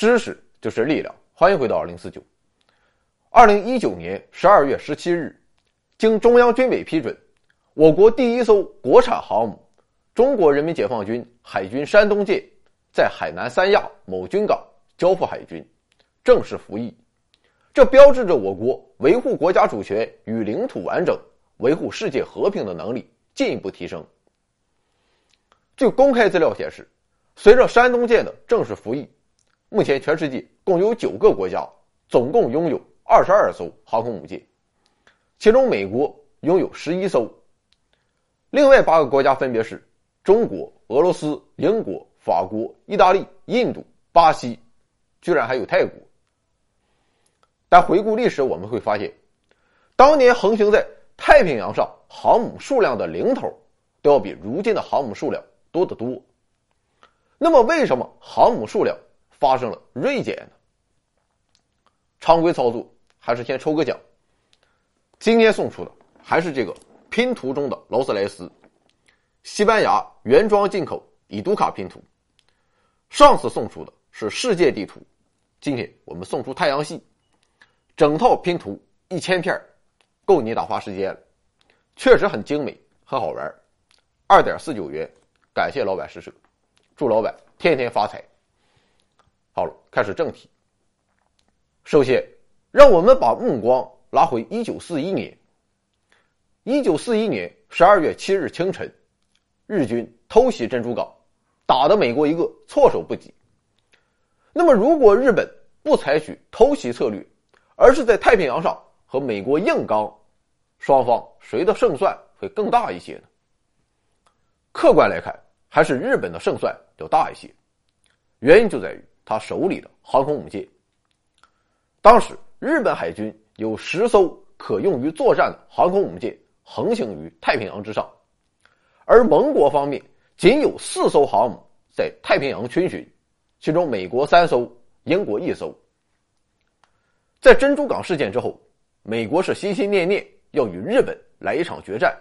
知识就是力量。欢迎回到二零四九。二零一九年十二月十七日，经中央军委批准，我国第一艘国产航母——中国人民解放军海军山东舰，在海南三亚某军港交付海军，正式服役。这标志着我国维护国家主权与领土完整、维护世界和平的能力进一步提升。据公开资料显示，随着山东舰的正式服役，目前全世界共有九个国家总共拥有二十二艘航空母舰，其中美国拥有十一艘，另外八个国家分别是中国、俄罗斯、英国、法国、意大利、印度、巴西，居然还有泰国。但回顾历史，我们会发现，当年横行在太平洋上航母数量的零头，都要比如今的航母数量多得多。那么，为什么航母数量发生了锐减呢？常规操作还是先抽个奖。今天送出的还是这个拼图中的劳斯莱斯，西班牙原装进口以杜卡拼图。上次送出的是世界地图，今天我们送出太阳系。整套拼图一千片，够你打发时间了，确实很精美，很好玩。二点四九元，感谢老板施舍，祝老板天天发财。好了，开始正题。首先，让我们把目光拉回一九四一年。一九四一年十二月七日清晨，日军偷袭珍珠港，打得美国一个措手不及。那么，如果日本不采取偷袭策略，而是在太平洋上和美国硬刚，双方谁的胜算会更大一些呢？客观来看，还是日本的胜算要大一些。原因就在于他手里的航空母舰。当时日本海军有十艘可用于作战的航空母舰横行于太平洋之上，而盟国方面仅有四艘航母在太平洋群巡，其中美国三艘，英国一艘。在珍珠港事件之后，美国是心心念念要与日本来一场决战，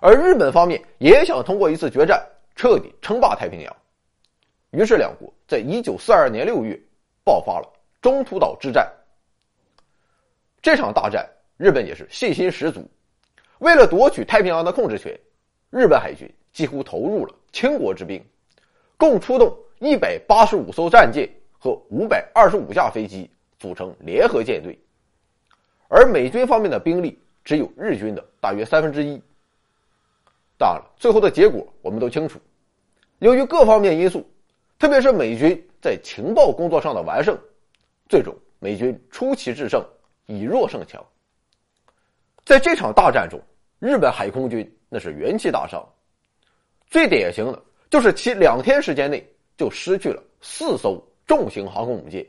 而日本方面也想通过一次决战彻底称霸太平洋。于是，两国在一九四二年六月爆发了中途岛之战。这场大战，日本也是信心十足。为了夺取太平洋的控制权，日本海军几乎投入了倾国之兵，共出动一百八十五艘战舰和五百二十五架飞机。组成联合舰队，而美军方面的兵力只有日军的大约三分之一。当然了，最后的结果我们都清楚。由于各方面因素，特别是美军在情报工作上的完胜，最终美军出奇制胜，以弱胜强。在这场大战中，日本海空军那是元气大伤，最典型的就是其两天时间内就失去了四艘重型航空母舰。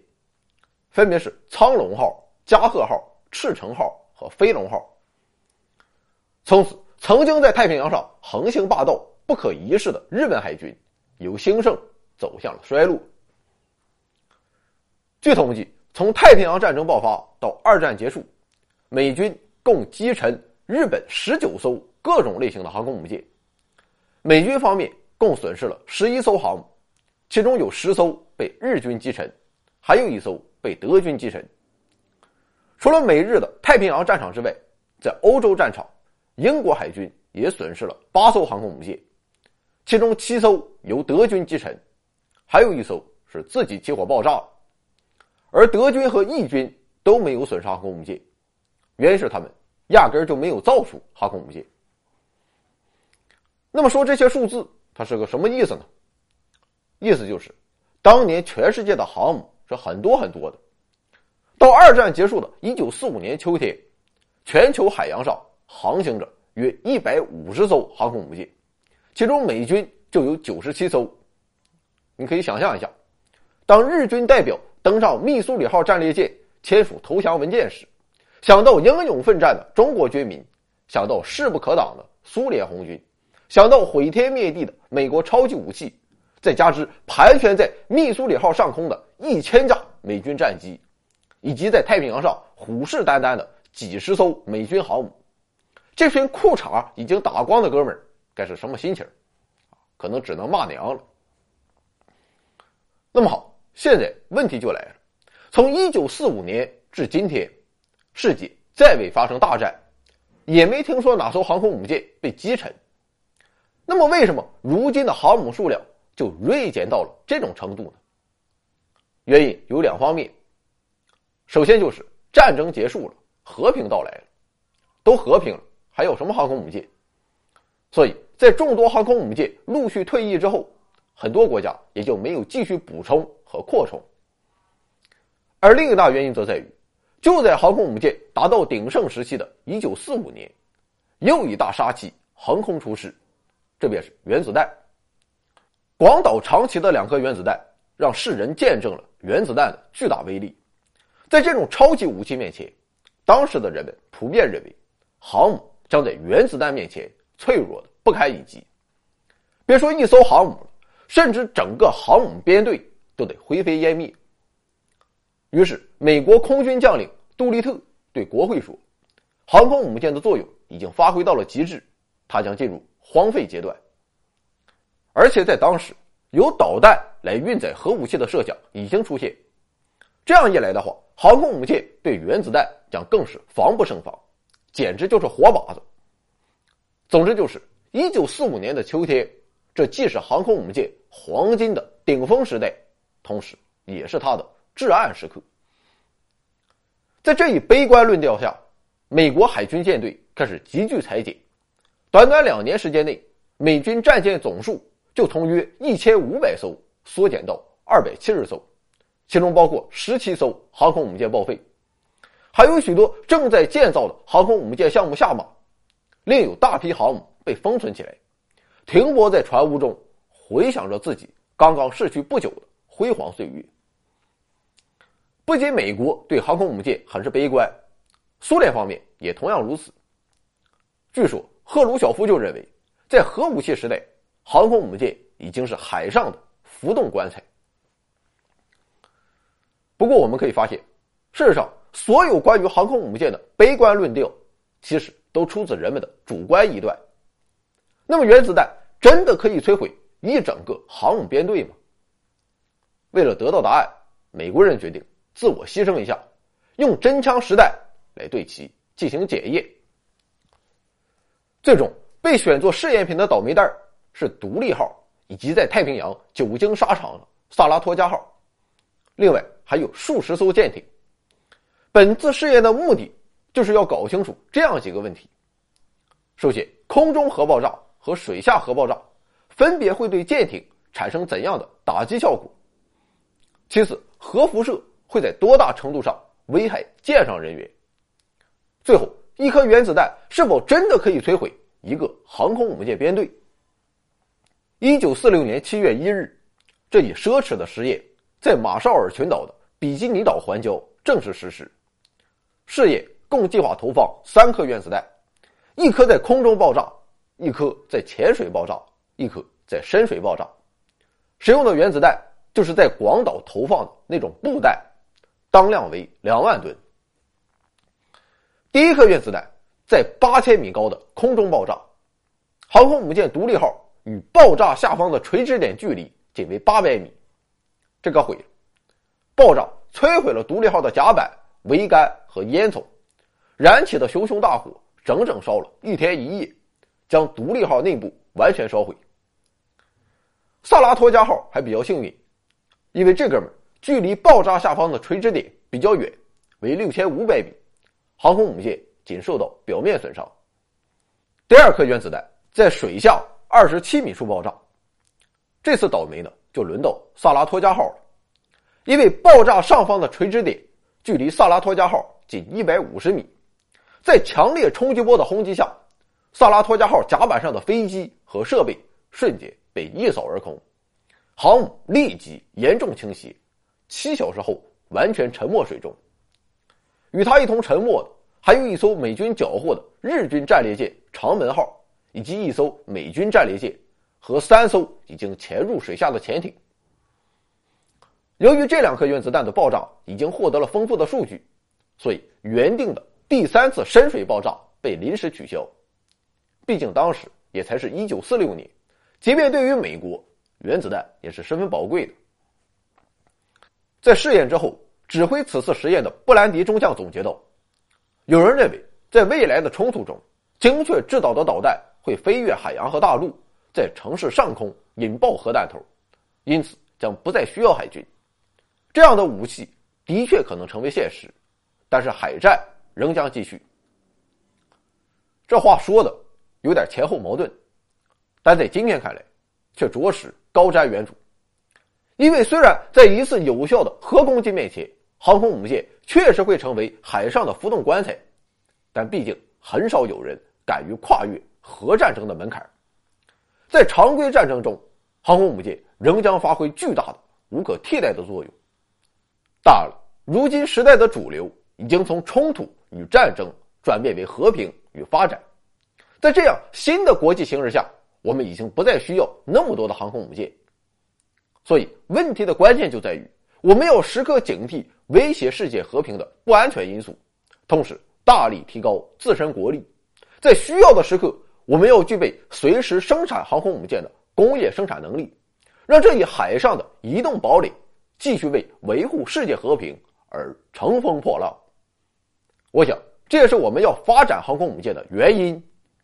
分别是苍龙号、加贺号、赤城号和飞龙号。从此，曾经在太平洋上横行霸道、不可一世的日本海军，由兴盛走向了衰落。据统计，从太平洋战争爆发到二战结束，美军共击沉日本十九艘各种类型的航空母舰。美军方面共损失了十一艘航母，其中有十艘被日军击沉，还有一艘。被德军击沉。除了美日的太平洋战场之外，在欧洲战场，英国海军也损失了八艘航空母舰，其中七艘由德军击沉，还有一艘是自己起火爆炸了。而德军和意军都没有损伤航空母舰，原因是他们压根就没有造出航空母舰。那么说这些数字，它是个什么意思呢？意思就是，当年全世界的航母。是很多很多的。到二战结束的1945年秋天，全球海洋上航行着约150艘航空母舰，其中美军就有97艘。你可以想象一下，当日军代表登上密苏里号战列舰签署投降文件时，想到英勇奋战的中国军民，想到势不可挡的苏联红军，想到毁天灭地的美国超级武器。再加之盘旋在密苏里号上空的一千架美军战机，以及在太平洋上虎视眈眈的几十艘美军航母，这群裤衩已经打光的哥们儿该是什么心情可能只能骂娘了。那么好，现在问题就来了，从一九四五年至今天，世界再未发生大战，也没听说哪艘航空母舰被击沉。那么，为什么如今的航母数量就锐减到了这种程度呢？原因有两方面。首先就是战争结束了，和平到来了，都和平了，还有什么航空母舰？所以在众多航空母舰陆续退役之后，很多国家也就没有继续补充和扩充。而另一大原因则在于，就在航空母舰达到鼎盛时期的1945年，又一大杀器横空出世，这便是原子弹。广岛、长崎的两颗原子弹，让世人见证了原子弹的巨大威力。在这种超级武器面前，当时的人们普遍认为，航母将在原子弹面前。脆弱的不堪一击，别说一艘航母了，甚至整个航母编队都得灰飞烟灭。于是，美国空军将领杜立特对国会说：“航空母舰的作用已经发挥到了极致，它将进入荒废阶段。”而且在当时，由导弹来运载核武器的设想已经出现，这样一来的话，航空母舰对原子弹将更是防不胜防，简直就是活靶子。总之，就是一九四五年的秋天，这既是航空母舰黄金的顶峰时代，同时也是它的至暗时刻。在这一悲观论调下，美国海军舰队开始急剧裁减，短短两年时间内，美军战舰总数就从约一千五百艘缩减到二百七十艘，其中包括十七艘航空母舰报废，还有许多正在建造的航空母舰项目下马。另有大批航母被封存起来，停泊在船坞中，回想着自己刚刚逝去不久的辉煌岁月。不仅美国对航空母舰很是悲观，苏联方面也同样如此。据说赫鲁晓夫就认为，在核武器时代，航空母舰已经是海上的浮动棺材。不过，我们可以发现，事实上，所有关于航空母舰的悲观论调，其实。都出自人们的主观臆断。那么，原子弹真的可以摧毁一整个航母编队吗？为了得到答案，美国人决定自我牺牲一下，用真枪实弹来对其进行检验。最终被选作试验品的倒霉蛋是“独立号”以及在太平洋久经沙场的“萨拉托加号”，另外还有数十艘舰艇。本次试验的目的。就是要搞清楚这样几个问题：首先，空中核爆炸和水下核爆炸分别会对舰艇产生怎样的打击效果？其次，核辐射会在多大程度上危害舰上人员？最后，一颗原子弹是否真的可以摧毁一个航空母舰编队？一九四六年七月一日，这一奢侈的实验在马绍尔群岛的比基尼岛环礁正式实施，试验。共计划投放三颗原子弹，一颗在空中爆炸，一颗在浅水爆炸，一颗在深水爆炸。使用的原子弹就是在广岛投放的那种布弹，当量为两万吨。第一颗原子弹在八千米高的空中爆炸，航空母舰独立号与爆炸下方的垂直点距离仅为八百米，这个毁了。爆炸摧毁了独立号的甲板、桅杆和烟囱。燃起的熊熊大火，整整烧了一天一夜，将独立号内部完全烧毁。萨拉托加号还比较幸运，因为这哥们距离爆炸下方的垂直点比较远，为六千五百米，航空母舰仅受到表面损伤。第二颗原子弹在水下二十七米处爆炸，这次倒霉呢就轮到萨拉托加号了，因为爆炸上方的垂直点距离萨拉托加号仅一百五十米。在强烈冲击波的轰击下，萨拉托加号甲板上的飞机和设备瞬间被一扫而空，航母立即严重倾斜，七小时后完全沉没水中。与它一同沉没的还有一艘美军缴获的日军战列舰长门号，以及一艘美军战列舰和三艘已经潜入水下的潜艇。由于这两颗原子弹的爆炸已经获得了丰富的数据，所以原定的。第三次深水爆炸被临时取消，毕竟当时也才是一九四六年，即便对于美国，原子弹也是十分宝贵的。在试验之后，指挥此次实验的布兰迪中将总结道：“有人认为，在未来的冲突中，精确制导的导弹会飞越海洋和大陆，在城市上空引爆核弹头，因此将不再需要海军。这样的武器的确可能成为现实，但是海战仍将继续。”这话说的有点前后矛盾，但在今天看来，却着实高瞻远瞩。因为虽然在一次有效的核攻击面前，航空母舰确实会成为海上的浮动棺材，但毕竟很少有人敢于跨越核战争的门槛。在常规战争中，航空母舰仍将发挥巨大的、无可替代的作用。当然了，如今时代的主流已经从冲突与战争转变为和平与发展，在这样新的国际形势下，我们已经不再需要那么多的航空母舰。所以，问题的关键就在于，我们要时刻警惕威胁世界和平的不安全因素，同时大力提高自身国力。在需要的时刻，我们要具备随时生产航空母舰的工业生产能力，让这一海上的移动堡垒继续为维护世界和平而乘风破浪。我想，这也是我们要发展航空母舰的原因